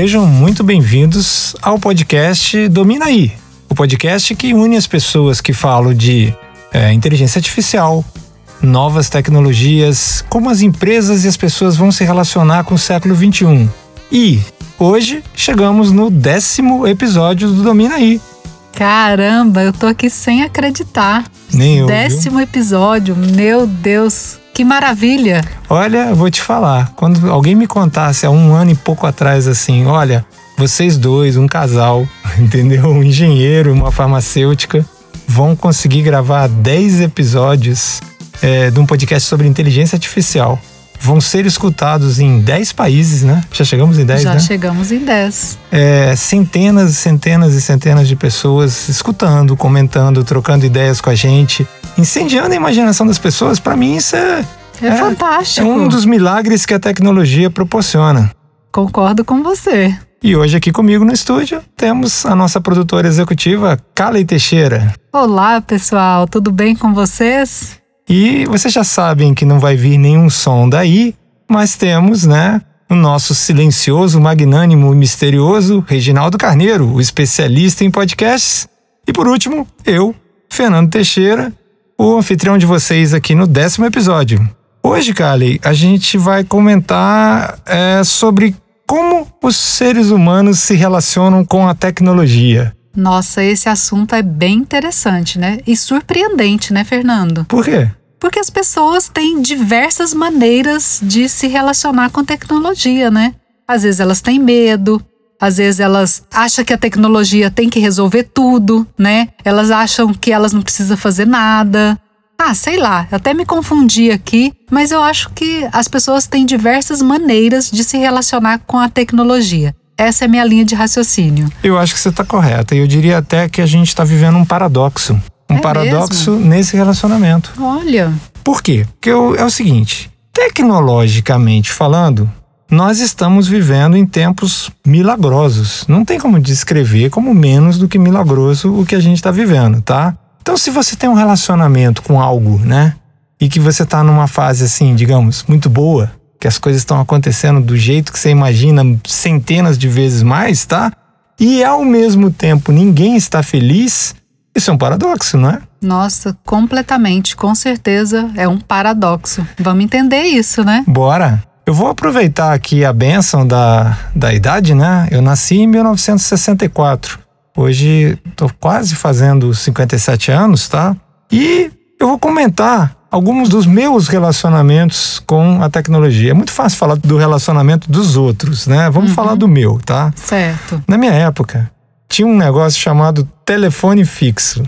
Sejam muito bem-vindos ao podcast Domina aí, o podcast que une as pessoas que falam de é, inteligência artificial, novas tecnologias, como as empresas e as pessoas vão se relacionar com o século 21. E hoje chegamos no décimo episódio do Domina aí. Caramba, eu tô aqui sem acreditar. Nem eu. Décimo viu? episódio, meu Deus, que maravilha! Olha, vou te falar, quando alguém me contasse há um ano e pouco atrás assim, olha, vocês dois, um casal, entendeu? Um engenheiro, uma farmacêutica, vão conseguir gravar 10 episódios é, de um podcast sobre inteligência artificial. Vão ser escutados em 10 países, né? Já chegamos em 10, Já né? chegamos em 10. É, centenas e centenas e centenas de pessoas escutando, comentando, trocando ideias com a gente, incendiando a imaginação das pessoas. Para mim, isso é, é, é fantástico. É um dos milagres que a tecnologia proporciona. Concordo com você. E hoje aqui comigo no estúdio temos a nossa produtora executiva, Kalen Teixeira. Olá, pessoal, tudo bem com vocês? E vocês já sabem que não vai vir nenhum som daí, mas temos, né, o nosso silencioso, magnânimo e misterioso Reginaldo Carneiro, o especialista em podcasts. E por último, eu, Fernando Teixeira, o anfitrião de vocês aqui no décimo episódio. Hoje, Kali, a gente vai comentar é, sobre como os seres humanos se relacionam com a tecnologia. Nossa, esse assunto é bem interessante, né? E surpreendente, né, Fernando? Por quê? Porque as pessoas têm diversas maneiras de se relacionar com tecnologia, né? Às vezes elas têm medo, às vezes elas acham que a tecnologia tem que resolver tudo, né? Elas acham que elas não precisam fazer nada. Ah, sei lá, até me confundi aqui, mas eu acho que as pessoas têm diversas maneiras de se relacionar com a tecnologia. Essa é a minha linha de raciocínio. Eu acho que você está correta. Eu diria até que a gente está vivendo um paradoxo um é paradoxo mesmo? nesse relacionamento. Olha. Por quê? Porque é o seguinte: tecnologicamente falando, nós estamos vivendo em tempos milagrosos. Não tem como descrever como menos do que milagroso o que a gente está vivendo, tá? Então, se você tem um relacionamento com algo, né? E que você está numa fase assim, digamos, muito boa, que as coisas estão acontecendo do jeito que você imagina centenas de vezes mais, tá? E ao mesmo tempo ninguém está feliz, isso é um paradoxo, não é? Nossa, completamente, com certeza é um paradoxo. Vamos entender isso, né? Bora! Eu vou aproveitar aqui a benção da, da idade, né? Eu nasci em 1964. Hoje estou quase fazendo 57 anos, tá? E eu vou comentar alguns dos meus relacionamentos com a tecnologia. É muito fácil falar do relacionamento dos outros, né? Vamos uhum. falar do meu, tá? Certo. Na minha época, tinha um negócio chamado telefone fixo.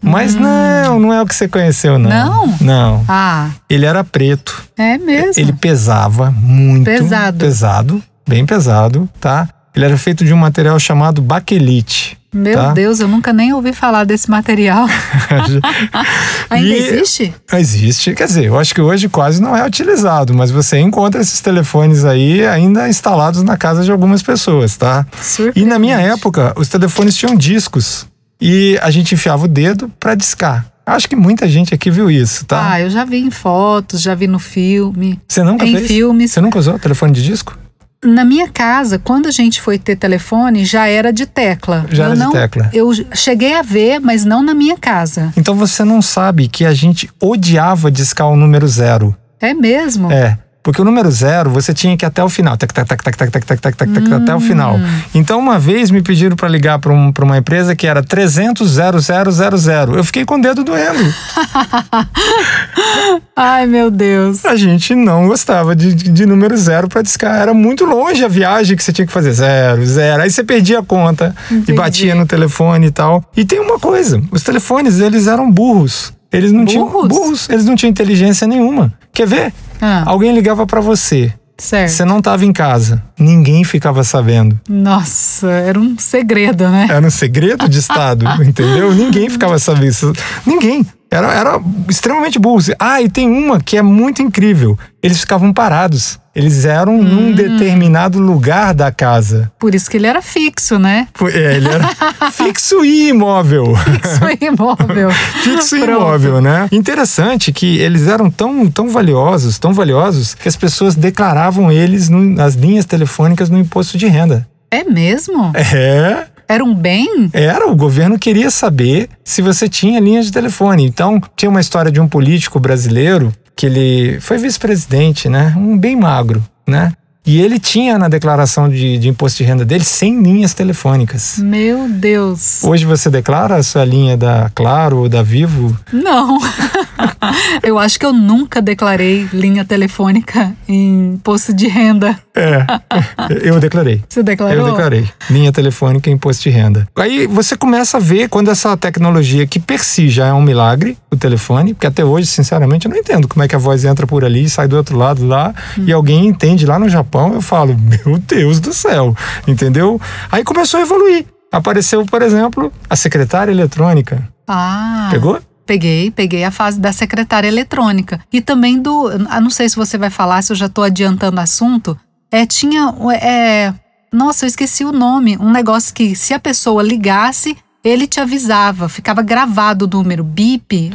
Mas hum. não, não é o que você conheceu, não. Não? Não. Ah. Ele era preto. É mesmo? Ele pesava muito. Pesado. Pesado, bem pesado, tá? Ele era feito de um material chamado baquelite. Meu tá? Deus, eu nunca nem ouvi falar desse material. Ainda e existe? Existe. Quer dizer, eu acho que hoje quase não é utilizado, mas você encontra esses telefones aí ainda instalados na casa de algumas pessoas, tá? E na minha época, os telefones tinham discos e a gente enfiava o dedo para discar. Acho que muita gente aqui viu isso, tá? Ah, eu já vi em fotos, já vi no filme. Você nunca em fez? filmes. Você nunca usou telefone de disco? Na minha casa, quando a gente foi ter telefone, já era de tecla. Já eu era não, de tecla. Eu cheguei a ver, mas não na minha casa. Então você não sabe que a gente odiava discar o número zero. É mesmo? É. Porque o número zero, você tinha que ir até o final. Tac, tac, tac, tac, tac, tac, tac, tac, tac, hum. até o final. Então, uma vez me pediram para ligar para um, uma empresa que era 300 000. Eu fiquei com o dedo doendo. Ai, meu Deus. A gente não gostava de, de, de número zero para discar. Era muito longe a viagem que você tinha que fazer. Zero, zero. Aí você perdia a conta Entendi. e batia no telefone e tal. E tem uma coisa: os telefones, eles eram burros. Eles não burros? tinham burros, eles não tinham inteligência nenhuma. Quer ver? Ah. Alguém ligava para você. Certo. Você não estava em casa. Ninguém ficava sabendo. Nossa, era um segredo, né? Era um segredo de Estado, entendeu? Ninguém ficava sabendo. Ninguém. Era, era extremamente burro. Ah, e tem uma que é muito incrível. Eles ficavam parados. Eles eram hum. num determinado lugar da casa. Por isso que ele era fixo, né? É, ele era fixo e imóvel. Fixo e imóvel. fixo e imóvel, né? Interessante que eles eram tão, tão valiosos, tão valiosos, que as pessoas declaravam eles no, nas linhas telefônicas no imposto de renda. É mesmo? É. Era um bem? Era, o governo queria saber se você tinha linha de telefone. Então, tinha uma história de um político brasileiro que ele foi vice-presidente, né? Um bem magro, né? E ele tinha na declaração de, de, imposto de renda dele 100 linhas telefônicas. Meu Deus! Hoje você declara a sua linha da Claro ou da Vivo? Não. eu acho que eu nunca declarei linha telefônica em imposto de renda. É, eu declarei. Você declarou? Eu declarei. Linha telefônica em imposto de renda. Aí você começa a ver quando essa tecnologia, que per si já é um milagre, o telefone, porque até hoje, sinceramente, eu não entendo como é que a voz entra por ali, sai do outro lado lá, hum. e alguém entende lá no Japão eu falo, meu Deus do céu, entendeu? Aí começou a evoluir. Apareceu, por exemplo, a secretária eletrônica. Ah. Pegou? Peguei, peguei a fase da secretária eletrônica. E também do. Não sei se você vai falar, se eu já estou adiantando o assunto. É, tinha. É, nossa, eu esqueci o nome. Um negócio que, se a pessoa ligasse, ele te avisava. Ficava gravado o número. Bip.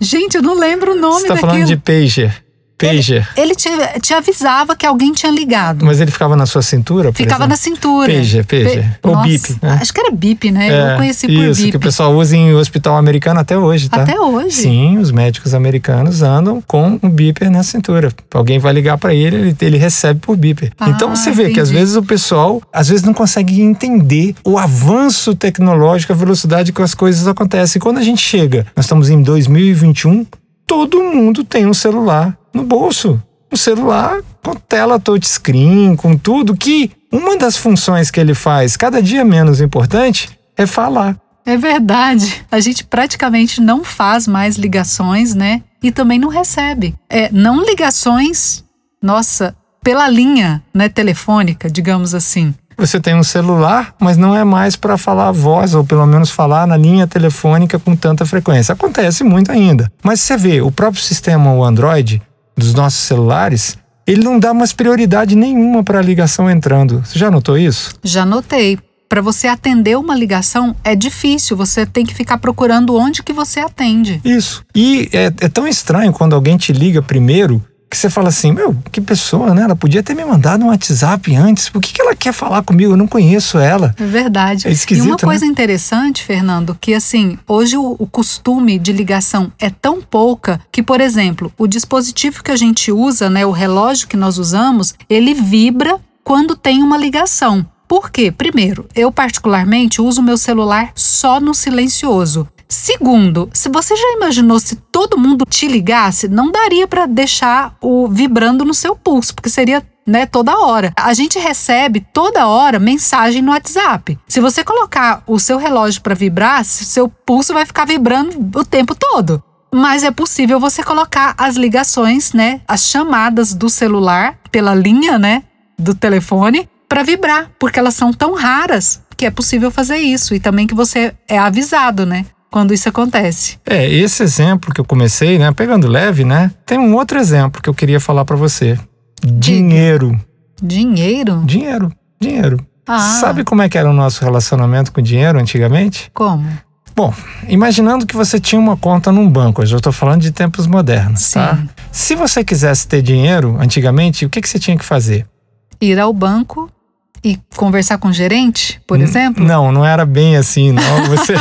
Gente, eu não lembro o nome Você tá daquilo. falando de pager. Pager. Ele, ele te, te, avisava que alguém tinha ligado. Mas ele ficava na sua cintura? ficava exemplo? na cintura. Pager, pager. Pe Ou Nossa, bip. Né? Acho que era bip, né? É, Eu conheci por isso, bip. que o pessoal usa em hospital americano até hoje, tá? Até hoje? Sim, os médicos americanos andam com um beeper na cintura. Alguém vai ligar para ele, ele, ele recebe por beeper. Ah, então você vê entendi. que às vezes o pessoal, às vezes não consegue entender o avanço tecnológico, a velocidade que as coisas acontecem. Quando a gente chega, nós estamos em 2021, todo mundo tem um celular no bolso um celular com tela touchscreen, com tudo, que uma das funções que ele faz cada dia menos importante é falar. É verdade. A gente praticamente não faz mais ligações, né? E também não recebe. É, não ligações, nossa, pela linha, né, telefônica, digamos assim. Você tem um celular, mas não é mais para falar voz, ou pelo menos falar na linha telefônica com tanta frequência. Acontece muito ainda. Mas você vê, o próprio sistema, o Android, dos nossos celulares, ele não dá mais prioridade nenhuma para a ligação entrando. Você já notou isso? Já notei. Para você atender uma ligação é difícil, você tem que ficar procurando onde que você atende. Isso. E é, é tão estranho quando alguém te liga primeiro que você fala assim, meu, que pessoa, né? Ela podia ter me mandado um WhatsApp antes. Por que, que ela quer falar comigo? Eu não conheço ela. É verdade. É esquisito, e uma coisa né? interessante, Fernando, que assim, hoje o, o, costume de ligação é tão pouca que, por exemplo, o dispositivo que a gente usa, né, o relógio que nós usamos, ele vibra quando tem uma ligação. Por quê? Primeiro, eu particularmente uso meu celular só no silencioso. Segundo, se você já imaginou se todo mundo te ligasse, não daria para deixar o vibrando no seu pulso, porque seria né, toda hora. A gente recebe toda hora mensagem no WhatsApp. Se você colocar o seu relógio para vibrar, seu pulso vai ficar vibrando o tempo todo. Mas é possível você colocar as ligações, né, as chamadas do celular pela linha, né, do telefone para vibrar, porque elas são tão raras que é possível fazer isso e também que você é avisado, né? Quando isso acontece. É, esse exemplo que eu comecei, né, pegando leve, né? Tem um outro exemplo que eu queria falar para você. Dinheiro. Dinheiro? Dinheiro, dinheiro. Ah. Sabe como é que era o nosso relacionamento com dinheiro antigamente? Como? Bom, imaginando que você tinha uma conta num banco, eu já estou falando de tempos modernos, Sim. tá? Se você quisesse ter dinheiro antigamente, o que, que você tinha que fazer? Ir ao banco e conversar com o gerente, por N- exemplo? Não, não era bem assim, não. Você,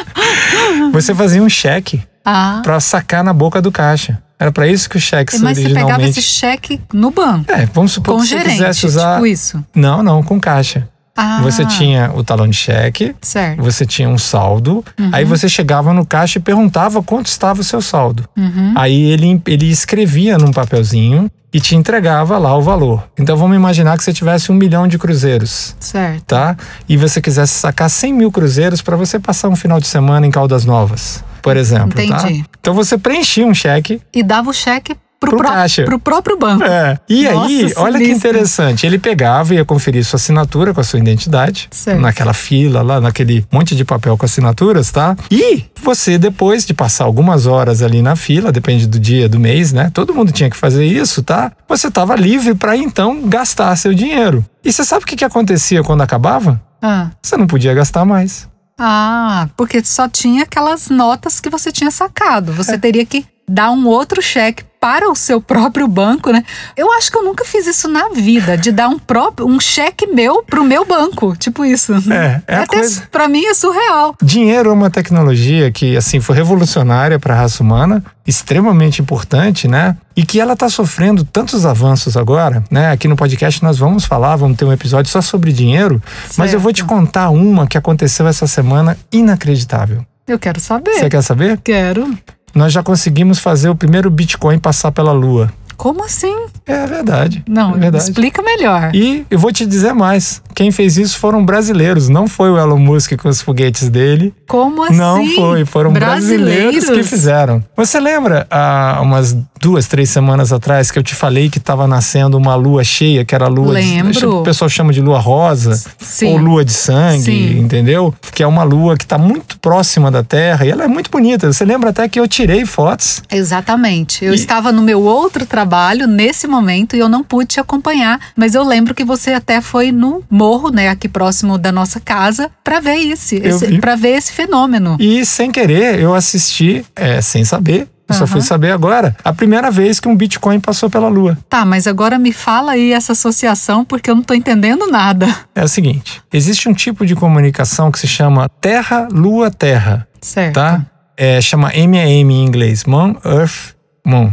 você fazia um cheque Ah, para sacar na boca do caixa. Era para isso que o cheque mas você pegava originalmente. esse cheque no banco, É, vamos supor com que você gerente, quisesse usar. tipo isso. Não, não, com caixa. Ah, Você tinha o talão de cheque, Certo. você tinha um saldo, Uhum. aí você chegava no caixa e perguntava quanto estava o seu saldo. Uhum. Aí ele, ele escrevia num papelzinho e te entregava lá o valor. Então vamos imaginar que você tivesse um milhão de cruzeiros, Certo. tá? E você quisesse sacar 100 mil cruzeiros para você passar um final de semana em Caldas Novas, por exemplo, tá? Entendi. Então você preenchia um cheque E dava o cheque pro, Pro caixa. pro próprio banco. É. E Nossa, aí, olha que interessante. Ele pegava e ia conferir sua assinatura com a sua identidade. Certo. Naquela fila lá, naquele monte de papel com assinaturas, tá? E você, depois de passar algumas horas ali na fila, depende do dia, do mês, né? Todo mundo tinha que fazer isso, tá? Você estava livre para então gastar seu dinheiro. E você sabe o que, que acontecia quando acabava? Ah. Você não podia gastar mais. Ah, porque só tinha aquelas notas que você tinha sacado. É. Você teria que dar um outro cheque para o seu próprio banco, né? Eu acho que eu nunca fiz isso na vida, de dar um próprio um cheque meu pro meu banco, tipo isso. É, é Até coisa... para mim é surreal. Dinheiro é uma tecnologia que assim foi revolucionária para a raça humana, extremamente importante, né? E que ela está sofrendo tantos avanços agora, né? Aqui no podcast nós vamos falar, vamos ter um episódio só sobre dinheiro, certo. mas eu vou te contar uma que aconteceu essa semana inacreditável. Eu quero saber. Você quer saber? Quero nós já conseguimos fazer o primeiro Bitcoin passar pela Lua. Como assim? É verdade. Não, é verdade. explica melhor. E eu vou te dizer mais. Quem fez isso foram brasileiros, não foi o Elon Musk com os foguetes dele. Como assim? Não foi, foram brasileiros, brasileiros que fizeram. Você lembra há umas duas, três semanas atrás que eu te falei que estava nascendo uma lua cheia, que era a lua Lembro. De, o pessoal chama de lua rosa Sim. ou lua de sangue, Sim. entendeu? Que é uma lua que está muito próxima da Terra e ela é muito bonita. Você lembra até que eu tirei fotos? Exatamente. Eu E- estava no meu outro trabalho nesse momento e eu não pude te acompanhar, mas eu lembro que você até foi no morro, né, aqui próximo da nossa casa, para ver isso, para ver esse fenômeno. E sem querer, eu assisti, é, sem saber, eu só Aham. fui saber agora, a primeira vez que um Bitcoin passou pela Lua. Tá, mas agora me fala aí essa associação porque eu não tô entendendo nada. É o seguinte: existe um tipo de comunicação que se chama Terra-Lua-Terra, Certo. tá? É, chama MAM em inglês, Moon, Earth, Moon,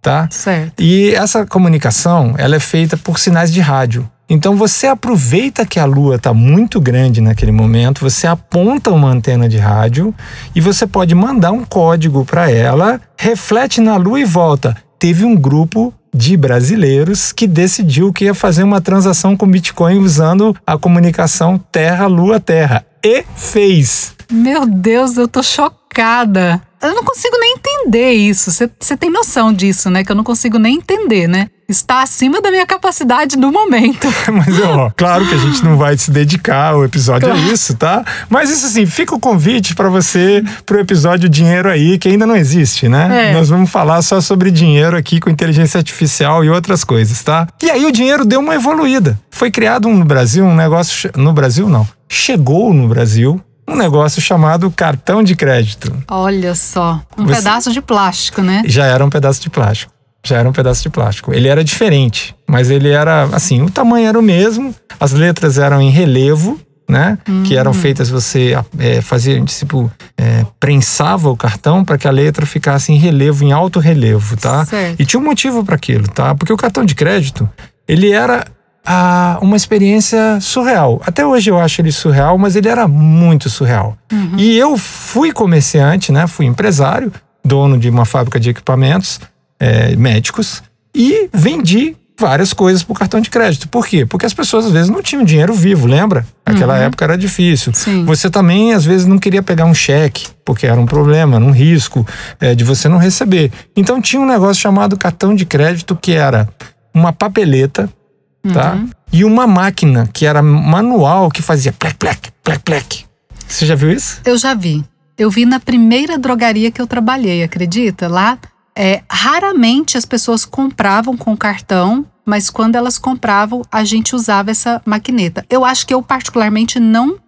tá? Certo. E essa comunicação, ela é feita por sinais de rádio. Então você aproveita que a lua está muito grande naquele momento, você aponta uma antena de rádio e você pode mandar um código para ela, reflete na lua e volta. Teve um grupo de brasileiros que decidiu que ia fazer uma transação com Bitcoin usando a comunicação Terra-Lua-Terra. E fez. Meu Deus, eu tô chocada. Eu não consigo nem entender isso. Você tem noção disso, né? Que eu não consigo nem entender, né? Está acima da minha capacidade no momento. Mas, ó, claro que a gente não vai se dedicar o episódio a isso, tá? Mas isso assim, fica o convite para você pro episódio Dinheiro aí, que ainda não existe, né? É. Nós vamos falar só sobre dinheiro aqui com inteligência artificial e outras coisas, tá? E aí o dinheiro deu uma evoluída. Foi criado um no Brasil um negócio no Brasil não. Chegou no Brasil um negócio chamado cartão de crédito. Olha só, um Você- pedaço de plástico, né? Já era um pedaço de plástico. Já era um pedaço de plástico. Ele era diferente, mas ele era assim, o tamanho era o mesmo, as letras eram em relevo, né? Que Hum. eram feitas você é, fazia tipo é, prensava o cartão para que a letra ficasse em relevo, em alto relevo, tá? Certo. E tinha um motivo para aquilo, tá? Porque o cartão de crédito ele era ah, uma experiência surreal. Até hoje eu acho ele surreal, mas ele era muito surreal. E eu fui comerciante, né? Fui empresário, dono de uma fábrica de equipamentos é, médicos e vendi várias coisas por cartão de crédito. Por quê? Porque as pessoas às vezes não tinham dinheiro vivo, lembra? Aquela época era difícil. Sim. Você também às vezes não queria pegar um cheque, porque era um problema, era um risco é, de você não receber. Então tinha um negócio chamado cartão de crédito que era uma papeleta, tá? E uma máquina que era manual que fazia plec, plec, plec, plec. Você já viu isso? Eu já vi. Eu vi na primeira drogaria que eu trabalhei, acredita? Lá, é, raramente as pessoas compravam com cartão, mas quando elas compravam, a gente usava essa maquineta. Eu acho que eu, particularmente, não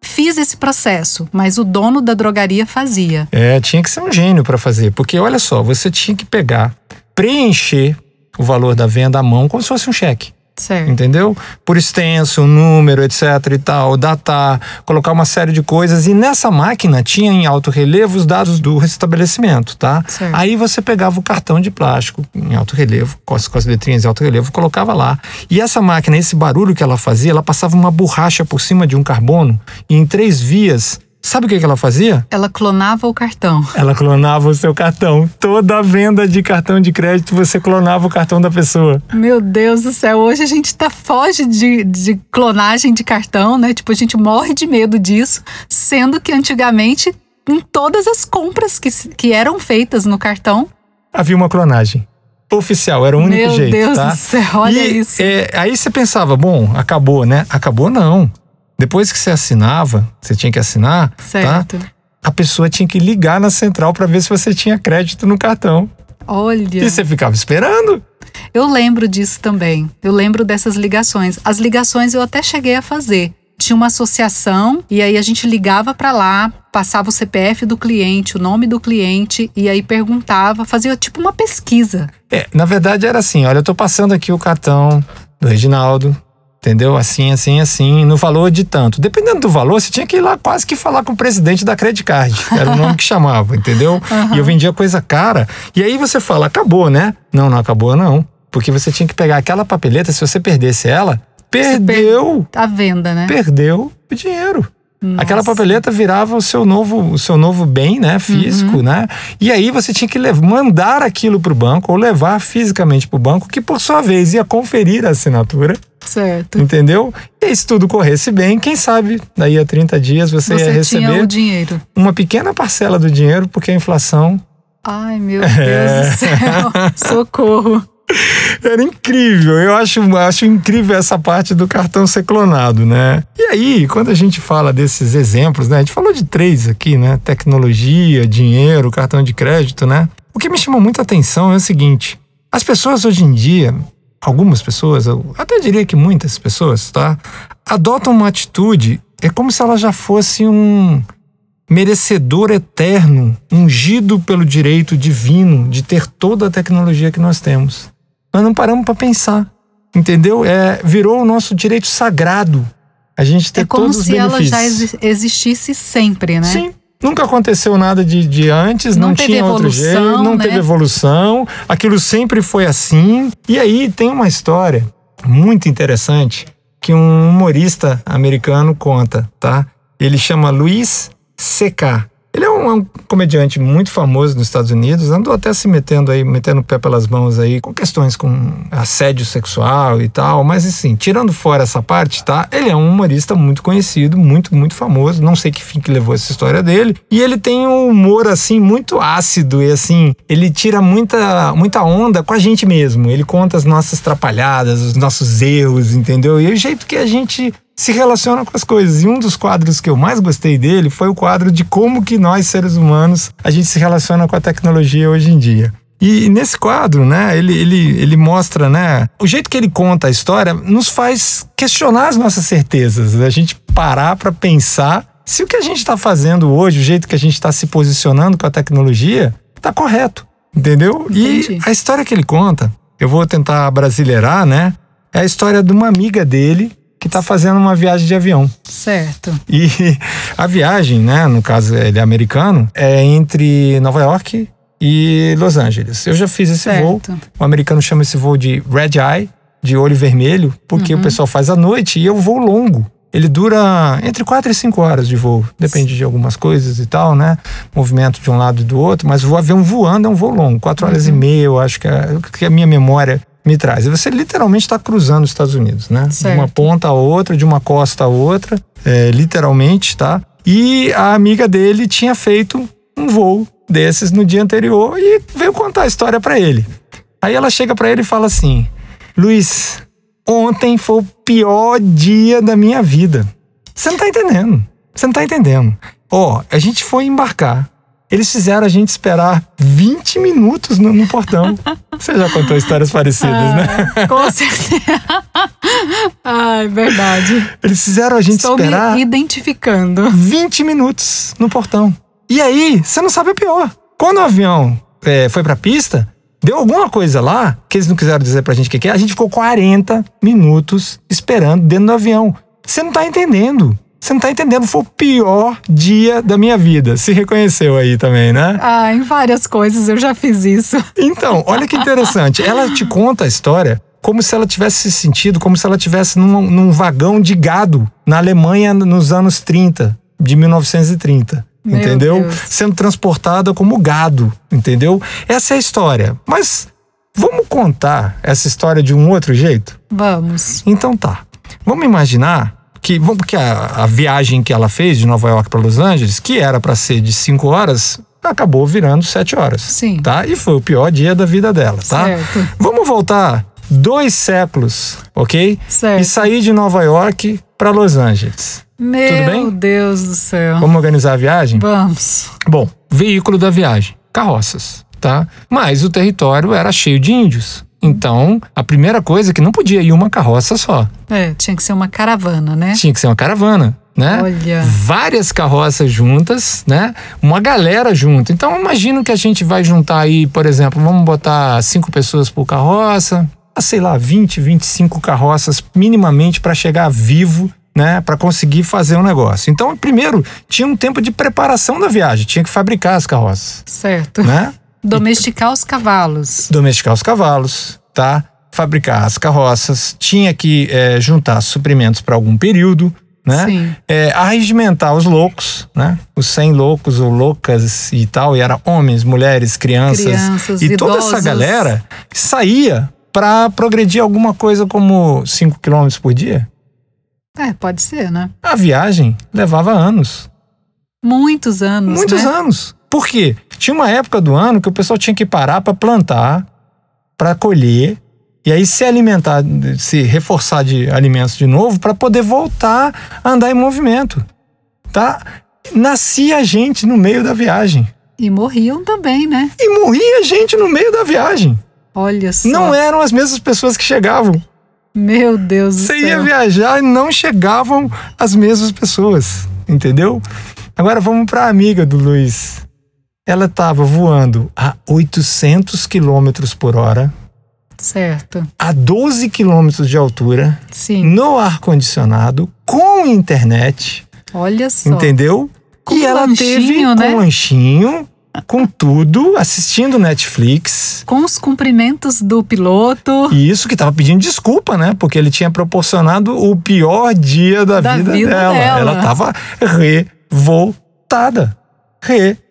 fiz esse processo, mas o dono da drogaria fazia. É, tinha que ser um gênio para fazer, porque olha só, você tinha que pegar, preencher o valor da venda à mão como se fosse um cheque. Certo. Entendeu? Por extenso, número, etc e tal, datar, colocar uma série de coisas. E nessa máquina tinha em alto relevo os dados do estabelecimento, tá? Certo. Aí você pegava o cartão de plástico em alto relevo, com as, com as letrinhas em alto relevo, colocava lá. E essa máquina, esse barulho que ela fazia, ela passava uma borracha por cima de um carbono e em três vias. Sabe o que, ela fazia? Ela clonava o cartão. Ela clonava o seu cartão. Toda venda de cartão de crédito, você clonava o cartão da pessoa. Meu Deus do céu, hoje a gente tá foge de, de clonagem de cartão, né? Tipo, a gente morre de medo disso, sendo que antigamente, em todas as compras que, que eram feitas no cartão, havia uma clonagem. Oficial, era o único Meu jeito, Deus tá? do céu, olha E, isso. é, aí você pensava, bom, acabou, né? Acabou não. Depois que você assinava, você tinha que assinar, tá? certo. A pessoa tinha que ligar na central para ver se você tinha crédito no cartão. Olha. E você ficava esperando. Eu lembro disso também. Eu lembro dessas ligações. As ligações eu até cheguei a fazer. tinha uma associação e aí a gente ligava para lá, passava o CPF do cliente, o nome do cliente e aí perguntava, fazia tipo uma pesquisa. É, na verdade era assim, olha, eu tô passando aqui o cartão do Reginaldo, entendeu? Assim, assim, assim, no valor de tanto. Dependendo do valor, você tinha que ir lá quase que falar com o presidente da Credit Card. Era o nome que chamava, entendeu? Uhum. E eu vendia coisa cara. E aí você fala, acabou, né? Não, não acabou, não. Porque você tinha que pegar aquela papeleta, se você perdesse ela, perdeu. Per a venda, né? Perdeu o dinheiro. Nossa. Aquela papeleta virava o seu novo, o seu novo bem, né, físico, uhum. né? E aí você tinha que levar, mandar aquilo para o banco ou levar fisicamente para o banco, que por sua vez ia conferir a assinatura. Certo. Entendeu? E se tudo corresse bem, quem sabe daí a 30 dias você, você ia receber tinha o dinheiro. uma pequena parcela do dinheiro, porque a inflação. Ai, meu Deus é... do céu. Socorro. Era incrível, eu acho, acho incrível essa parte do cartão ser clonado, né? E aí, quando a gente fala desses exemplos, né? A gente falou de três aqui, né? Tecnologia, dinheiro, cartão de crédito, né? O que me chama muita atenção é o seguinte: as pessoas hoje em dia, algumas pessoas, eu até diria que muitas pessoas, tá? Adotam uma atitude, é como se ela já fosse um merecedor eterno, ungido pelo direito divino de ter toda a tecnologia que nós temos nós não paramos para pensar. Entendeu? É, virou o nosso direito sagrado. A gente ter é como todos os benefícios. se ela já existisse sempre, né? Sim. Nunca aconteceu nada de, de antes, não, não tinha outro jeito, não né? teve evolução, aquilo sempre foi assim. E aí tem uma história muito interessante que um humorista americano conta, tá? Ele chama Luiz C.K. Ele é um, é um, comediante muito famoso nos Estados Unidos, andou até se metendo aí, metendo o pé pelas mãos aí, com questões com assédio sexual e tal, mas assim, tirando fora essa parte, tá? Ele é um humorista muito conhecido, muito, muito famoso, não sei que fim que levou essa história dele, e ele tem um humor, assim, muito ácido e assim, ele tira muita, muita onda com a gente mesmo, ele conta as nossas trapalhadas, os nossos erros, entendeu? E o jeito que a gente se relaciona com as coisas. E um dos quadros que eu mais gostei dele foi o quadro de como que nós, seres humanos, a gente se relaciona com a tecnologia hoje em dia. E nesse quadro, né, ele, ele, ele mostra, né, o jeito que ele conta a história nos faz questionar as nossas certezas, a gente parar para pensar se o que a gente está fazendo hoje, o jeito que a gente está se posicionando com a tecnologia, está correto, entendeu? Entendi. E a história que ele conta, eu vou tentar brasileirar, né, é a história de uma amiga dele que está fazendo uma viagem de avião. Certo. E a viagem, né, no caso ele é americano, é entre Nova York e Los Angeles. Eu já fiz esse certo. voo. O americano chama esse voo de Red Eye, de olho vermelho, porque uhum. o pessoal faz à noite e é um voo longo. Ele dura entre 4 e 5 horas de voo, depende de algumas coisas e tal, né? Movimento de um lado e do outro, mas o avião voando é um voo longo, 4 horas uhum. e meia, eu acho que, é, que a minha memória me traz. E você literalmente está cruzando os Estados Unidos, né? Certo. De uma ponta a outra, de uma costa a outra, é, literalmente, tá? E a amiga dele tinha feito um voo desses no dia anterior e veio contar a história para ele. Aí ela chega para ele e fala assim: Luiz, ontem foi o pior dia da minha vida. Você não tá entendendo. Você não tá entendendo. Ó, oh, a gente foi embarcar. Eles fizeram a gente esperar 20 minutos no, no portão. Você já contou histórias parecidas, ah, né? Com certeza. Ai, verdade. Eles fizeram a gente Estou esperar. Me identificando. 20 minutos no portão. E aí, você não sabe o pior. Quando o avião é, foi pra pista, deu alguma coisa lá que eles não quiseram dizer pra gente o que, que é. A gente ficou 40 minutos esperando dentro do avião. Você não tá entendendo. Você não tá entendendo, foi o pior dia da minha vida. Se reconheceu aí também, né? Ah, em várias coisas eu já fiz isso. Então, olha que interessante. Ela te conta a história como se ela tivesse se sentido, como se ela tivesse num, num vagão de gado na Alemanha nos anos 30, de 1930. Meu entendeu? Sendo transportada como gado, entendeu? Essa é a história. Mas vamos contar essa história de um outro jeito? Vamos. Então tá. Vamos imaginar que, porque a, a viagem que ela fez de Nova York para Los Angeles, que era para ser de cinco horas, acabou virando sete horas. Sim. Tá? E foi o pior dia da vida dela, tá? Certo. Vamos voltar dois séculos, ok? Certo. E sair de Nova York para Los Angeles. Meu Tudo bem? Deus do céu. Vamos organizar a viagem? Vamos. Bom, veículo da viagem, carroças, tá? Mas o território era cheio de índios. Então, a primeira coisa é que não podia ir uma carroça só. É, tinha que ser uma caravana, né? Tinha que ser uma caravana. Né? Olha. Várias carroças juntas, né? Uma galera junto. Então, imagino que a gente vai juntar aí, por exemplo, vamos botar cinco pessoas por carroça, sei lá, 20, 25 carroças minimamente para chegar vivo né, para conseguir fazer um negócio. Então, primeiro, tinha um tempo de preparação da viagem, tinha que fabricar as carroças. Certo. Né? Domesticar os cavalos. Domesticar os cavalos, tá? Fabricar as carroças, tinha que é, juntar suprimentos para algum período, né? Sim. É, arregimentar os loucos, né? Os 100 loucos ou loucas e tal, e era homens, mulheres, crianças, Crianças, e toda essa idosos. galera saía para progredir alguma coisa como 5 quilômetros por dia. É, pode ser, né? A viagem levava anos, Muitos anos. muitos né? anos. Por quê? Tinha uma época do ano que o pessoal tinha que parar para plantar, para colher e aí se alimentar, se reforçar de alimentos de novo para poder voltar a andar em movimento, tá? Nascia gente no meio da viagem E morriam também, né? e morria gente no meio da viagem. Olha só. Não eram as mesmas pessoas que chegavam. Meu Deus do Você céu. ia viajar e não chegavam as mesmas pessoas, entendeu? Agora vamos para a amiga do Luiz. Ela estava voando a 800 quilômetros por hora, Certo. a 12 quilômetros de altura, Sim. no ar-condicionado, com internet, Olha só. entendeu? Com e ela teve né? com lanchinho, com tudo, assistindo Netflix. Com os cumprimentos do piloto. E isso que tava pedindo desculpa, né? Porque ele tinha proporcionado o pior dia da, Da vida, vida dela. dela. Ela tava revoltada.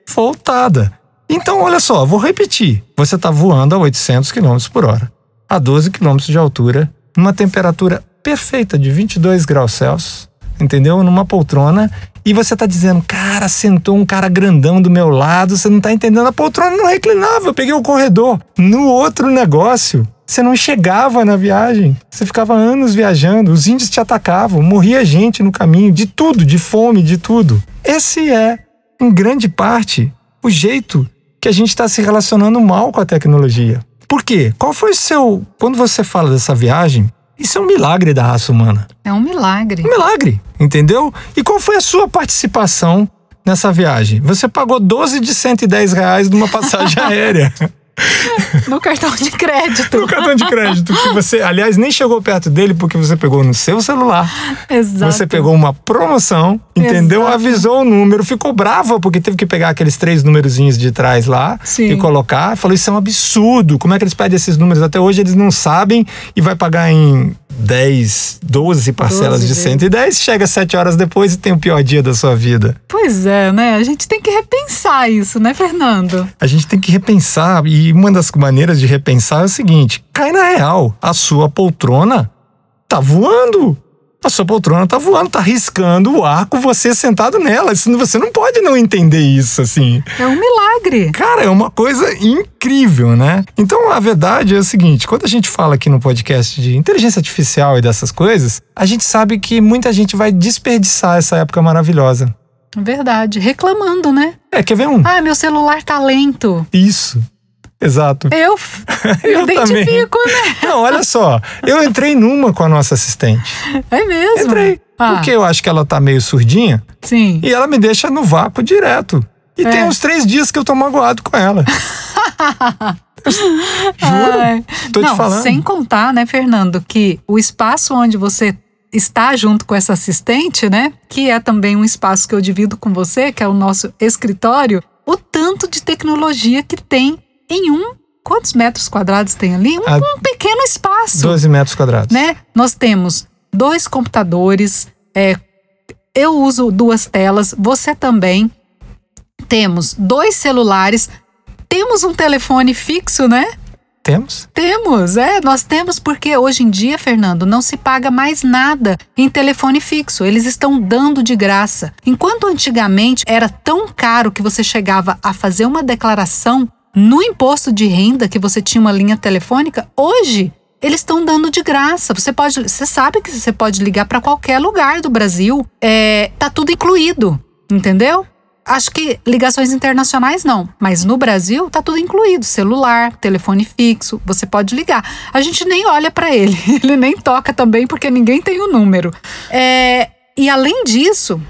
Revoltada. Então, olha só, vou repetir. Você tá voando a 800 km por hora, a 12 km de altura, numa temperatura perfeita de 22 graus Celsius, entendeu? Numa poltrona. E você tá dizendo, cara, sentou um cara grandão do meu lado, você não tá entendendo. A poltrona não reclinava, eu peguei o corredor. No outro negócio, você não chegava na viagem. Você ficava anos viajando, os índios te atacavam, morria gente no caminho, de tudo, de fome, de tudo. Esse é, em grande parte, o jeito que a gente está se relacionando mal com a tecnologia. Por quê? Qual foi o seu. Quando você fala dessa viagem, isso é um milagre da raça humana. É um milagre. Um milagre, entendeu? E qual foi a sua participação nessa viagem? Você pagou 12 de 110 reais numa passagem aérea. No cartão de crédito. no cartão de crédito. Que você, aliás, nem chegou perto dele porque você pegou no seu celular. Exato. Você pegou uma promoção, entendeu? Exato. Avisou o número, ficou brava porque teve que pegar aqueles três númerozinhos de trás lá Sim. e colocar. Falou: Isso é um absurdo. Como é que eles pedem esses números? Até hoje eles não sabem e vai pagar em 10, 12 parcelas 12 de vezes. 110. Chega sete horas depois e tem o pior dia da sua vida. Pois é, né? A gente tem que repensar isso, né, Fernando? A gente tem que repensar, e uma das maneiras de repensar é o seguinte: cai na real, a sua poltrona tá voando. A sua poltrona tá voando, tá riscando o ar com você sentado nela. Você não pode não entender isso, assim. É um milagre. Cara, é uma coisa incrível, né? Então a verdade é o seguinte: quando a gente fala aqui no podcast de inteligência artificial e dessas coisas, a gente sabe que muita gente vai desperdiçar essa época maravilhosa. Verdade. Reclamando, né? É, quer ver um? Ah, meu celular tá lento. Isso. Exato. Eu me Eu também. identifico, né? Não, olha só. Eu entrei numa com a nossa assistente. É mesmo. Entrei. Ah, Porque eu acho que ela tá meio surdinha Sim. e ela me deixa no vácuo direto. E É. tem uns três dias que eu tô magoado com ela. Juro. Ai. Tô te Não, falando. sem contar, né, Fernando, que o espaço onde você está junto com essa assistente, né, que é também um espaço que eu divido com você, que é o nosso escritório, o tanto de tecnologia que tem em um. Quantos metros quadrados tem ali? Um, um pequeno espaço. 12 metros quadrados. né? Nós temos dois computadores, é, eu uso duas telas, você também. Temos dois celulares, temos um telefone fixo, né? Temos? Temos, é, nós temos porque hoje em dia, Fernando, não se paga mais nada em telefone fixo. Eles estão dando de graça. Enquanto antigamente era tão caro que você chegava a fazer uma declaração no imposto de renda que você tinha uma linha telefônica, hoje eles estão dando de graça. Você pode, você sabe que você pode ligar para qualquer lugar do Brasil. É, tá tudo incluído, entendeu? Acho que ligações internacionais não, mas no Brasil tá tudo incluído: celular, telefone fixo, você pode ligar. A gente nem olha para ele, ele nem toca também porque ninguém tem o número. É, e além disso,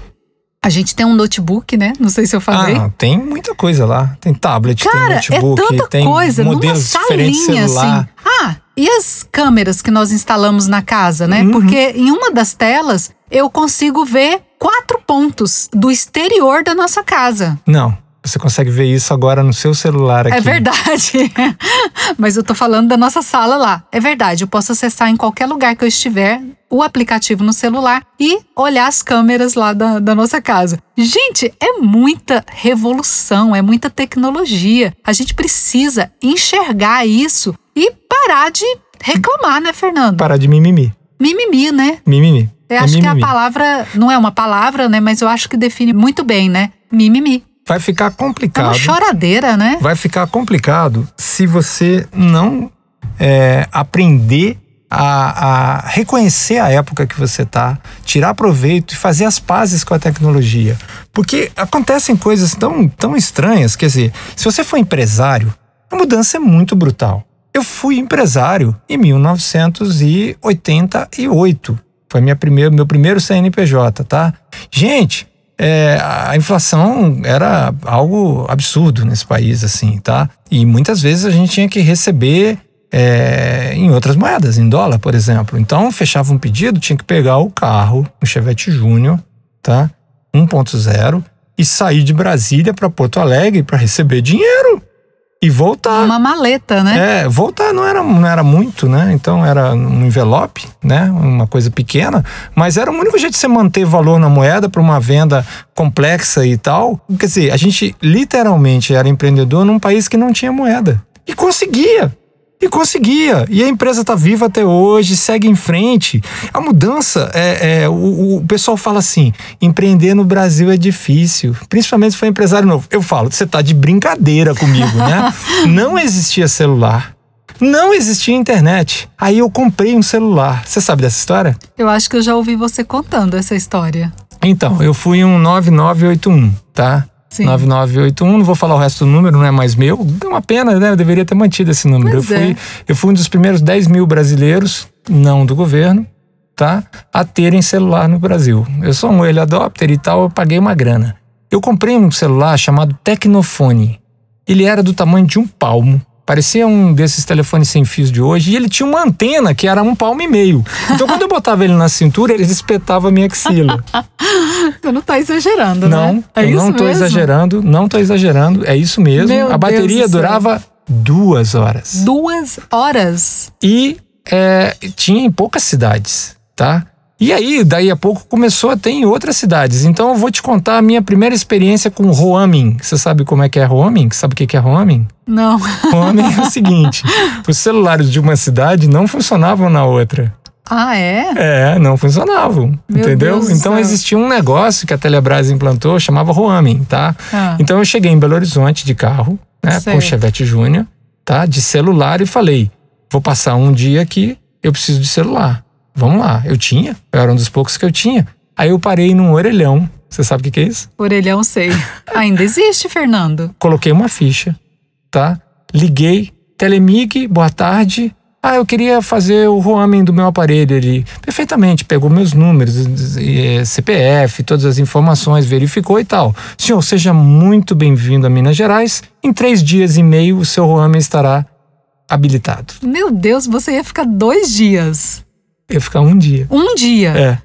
a gente tem um notebook, né? Não sei se eu falei. Ah, tem muita coisa lá. Tem tablet, Cara, tem notebook, é tanta tem coisa modelos numa diferentes salinha celular. assim. Ah, e as câmeras que nós instalamos na casa, né? Uhum. Porque em uma das telas eu consigo ver quatro pontos do exterior da nossa casa. Não, você consegue ver isso agora no seu celular aqui. É verdade. Mas eu tô falando da nossa sala lá. É verdade, eu posso acessar em qualquer lugar que eu estiver o aplicativo no celular e olhar as câmeras lá da, da nossa casa. Gente, é muita revolução, é muita tecnologia. A gente precisa enxergar isso e parar de reclamar, né, Fernando? Parar de mimimi. Mimimi, né? Mimimi. Eu É acho que a mimimi. palavra não é uma palavra, né? Mas eu acho que define muito bem, né? Mimimi. Vai ficar É complicado. uma choradeira, né? vai ficar complicado se você não é, aprender a, a reconhecer a época que você tá, tirar proveito e fazer as pazes com a tecnologia. Porque acontecem coisas tão, tão estranhas. Quer dizer, se você for empresário, a mudança é muito brutal. Eu fui empresário em 1988. Foi minha primeiro, meu primeiro CNPJ, tá? Gente, é, a inflação era algo absurdo nesse país, assim, tá? E muitas vezes a gente tinha que receber é, em outras moedas, em dólar, por exemplo. Então, fechava um pedido, tinha que pegar o carro, um Chevette Júnior, tá? 1.0, e sair de Brasília para Porto Alegre para receber dinheiro e voltar. Uma maleta, né? É, voltar não era, não era muito, né? Então era um envelope, né? Uma coisa pequena, mas era o único jeito de você manter valor na moeda para uma venda complexa e tal. Quer dizer, a gente literalmente era empreendedor num país que não tinha moeda. E conseguia. E conseguia. E a empresa está viva até hoje, segue em frente. A mudança, é, é, o, o pessoal fala assim: empreender no Brasil é difícil, principalmente se for empresário novo. Eu falo, você tá de brincadeira comigo, né? Não existia celular. Não existia internet. Aí eu comprei um celular. Você sabe dessa história? Eu acho que eu já ouvi você contando essa história. Então, eu fui um 9981, tá? Sim. 9981, não vou falar o resto do número, não é mais meu. É uma pena, né? Eu deveria ter mantido esse número. Eu, fui, é. eu fui um dos primeiros 10 mil brasileiros, não do governo, tá? A terem celular no Brasil. Eu sou um early adopter e tal, eu paguei uma grana. Eu comprei um celular chamado Tecnofone. Ele era do tamanho de um palmo. Parecia um desses telefones sem fios de hoje. E ele tinha uma antena que era um palmo e meio. Então, quando eu botava ele na cintura, ele espetava a minha axila. Você não tá exagerando, Não, né? É eu não tô mesmo? exagerando, não tô exagerando, é isso mesmo. Meu a bateria Deus durava duas horas. Duas horas. E é, tinha em poucas cidades, tá? E aí, daí a pouco começou a ter em outras cidades. Então eu vou te contar a minha primeira experiência com roaming. Você sabe como é que é roaming? Sabe o que é roaming? Não. Roaming é o seguinte: os celulares de uma cidade não funcionavam na outra. Ah, é? É, não funcionavam, Meu entendeu? Deus então existia um negócio que a Telebrás implantou, chamava roaming, tá? Ah. Então eu cheguei em Belo Horizonte de carro, né, com o. Chevette Júnior, tá? De celular e falei: vou passar um dia aqui, eu preciso de celular. Vamos lá. Eu tinha, eu era um dos poucos que eu tinha. Aí eu parei num orelhão. Você sabe o que que é isso? Orelhão sei. Ainda existe, Fernando? Coloquei uma ficha, tá? Liguei, Telemig, boa tarde. Ah, eu queria fazer o roaming do meu aparelho ali. Perfeitamente, pegou meus números, CPF, todas as informações, verificou e tal. Senhor, seja muito bem-vindo a Minas Gerais. Em três dias e meio, o seu roaming estará habilitado. Meu Deus, você ia ficar dois dias. Ia ficar um dia. Um dia. É.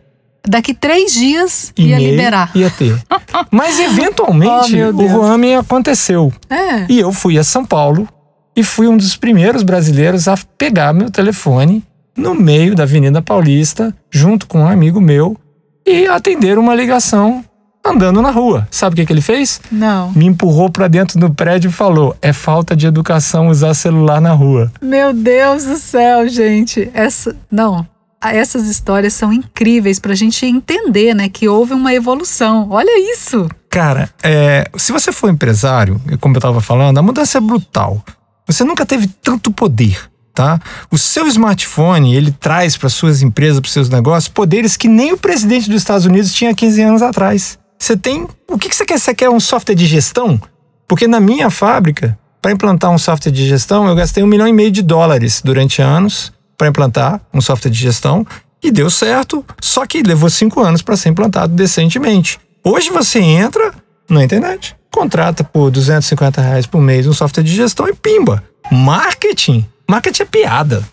Daqui três dias E ia liberar. Ia ter. Mas eventualmente Oh, o roaming aconteceu. É. E eu fui a São Paulo e fui um dos primeiros brasileiros a pegar meu telefone no meio da Avenida Paulista, junto com um amigo meu, e atender uma ligação andando na rua. Sabe o que, que ele fez? Não. Me empurrou para dentro do prédio e falou: é falta de educação usar celular na rua. Meu Deus do céu, gente. Essa. Não. Ah, Essas histórias são incríveis pra gente entender, né? Que houve uma evolução. Olha isso. Cara, é, se você for empresário, como eu estava falando, a mudança é brutal. Você nunca teve tanto poder, tá? O seu smartphone, ele traz para suas empresas, para seus negócios, poderes que nem o presidente dos Estados Unidos tinha 15 anos atrás. Você tem. O que, que você quer? Você quer um software de gestão? Porque na minha fábrica, para implantar um software de gestão, eu gastei um milhão e meio de dólares durante anos para implantar um software de gestão e deu certo, só que levou cinco anos para ser implantado decentemente. Hoje você entra na internet, contrata por 250 reais por mês um software de gestão e pimba. Marketing. Marketing é piada.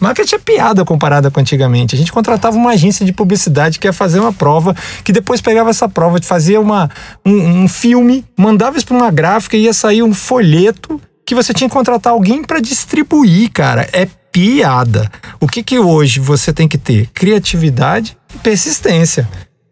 Marketing é piada comparada com antigamente. A gente contratava uma agência de publicidade que ia fazer uma prova, que depois pegava essa prova, fazia uma, um, um filme, mandava isso para uma gráfica e ia sair um folheto que você tinha que contratar alguém para distribuir, cara. É piada. O que que hoje você tem que ter? Criatividade e persistência.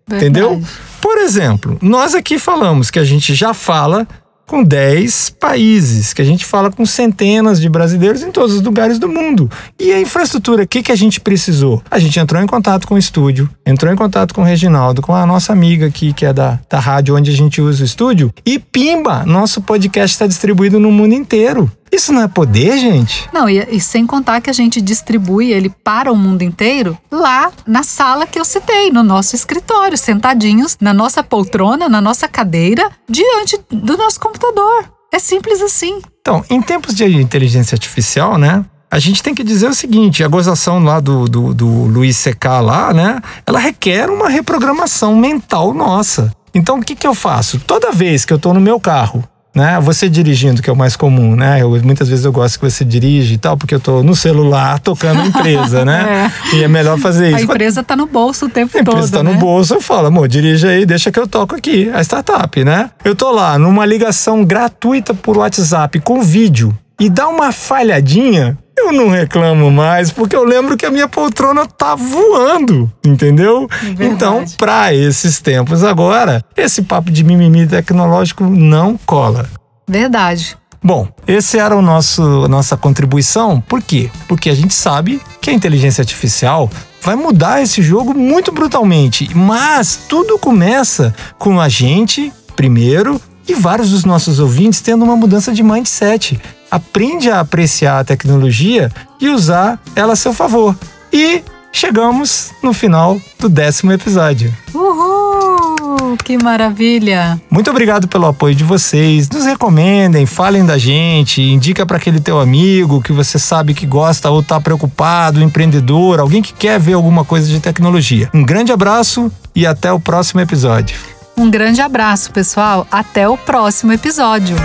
Verdade. Entendeu? Por exemplo, nós aqui falamos que a gente já fala com 10 países, que a gente fala com centenas de brasileiros em todos os lugares do mundo. E a infraestrutura, o que, que a gente precisou? A gente entrou em contato com o estúdio, entrou em contato com o Reginaldo, com a nossa amiga aqui, que é da, da rádio onde a gente usa o estúdio, e pimba, nosso podcast está distribuído no mundo inteiro. Isso não é poder, gente? Não, e, e, sem contar que a gente distribui ele para o mundo inteiro lá na sala que eu citei, no nosso escritório, sentadinhos na nossa poltrona, na nossa cadeira, diante do nosso computador. É simples assim. Então, em tempos de inteligência artificial, né? A gente tem que dizer o seguinte: a gozação lá do, do, do Luiz C.K. lá, né? Ela requer uma reprogramação mental nossa. Então, o que, que eu faço? Toda vez que eu estou no meu carro né? Você dirigindo, que é o mais comum, né? Eu, muitas vezes eu gosto que você dirige e tal, porque eu tô no celular tocando a empresa, né? é. E é melhor fazer isso. A empresa tá no bolso o tempo todo. A empresa todo, tá né? no bolso, eu falo, amor, dirige aí, deixa que eu toco aqui. A startup, né? Eu tô lá numa ligação gratuita por WhatsApp com vídeo e dá uma falhadinha, eu não reclamo mais, porque eu lembro que a minha poltrona tá voando, entendeu? Verdade. Então, para esses tempos agora, esse papo de mimimi tecnológico não cola. Verdade. Bom, esse era o nosso nossa contribuição. Por quê? Porque a gente sabe que a inteligência artificial vai mudar esse jogo muito brutalmente, mas tudo começa com a gente primeiro e vários dos nossos ouvintes tendo uma mudança de mindset aprende a apreciar a tecnologia e usar ela a seu favor. E chegamos no final do décimo episódio. Uhul! Que maravilha! Muito obrigado pelo apoio de vocês. Nos recomendem, falem da gente, indica para aquele teu amigo que você sabe que gosta ou está preocupado, empreendedor, alguém que quer ver alguma coisa de tecnologia. Um grande abraço e até o próximo episódio. Um grande abraço, pessoal. Até o próximo episódio.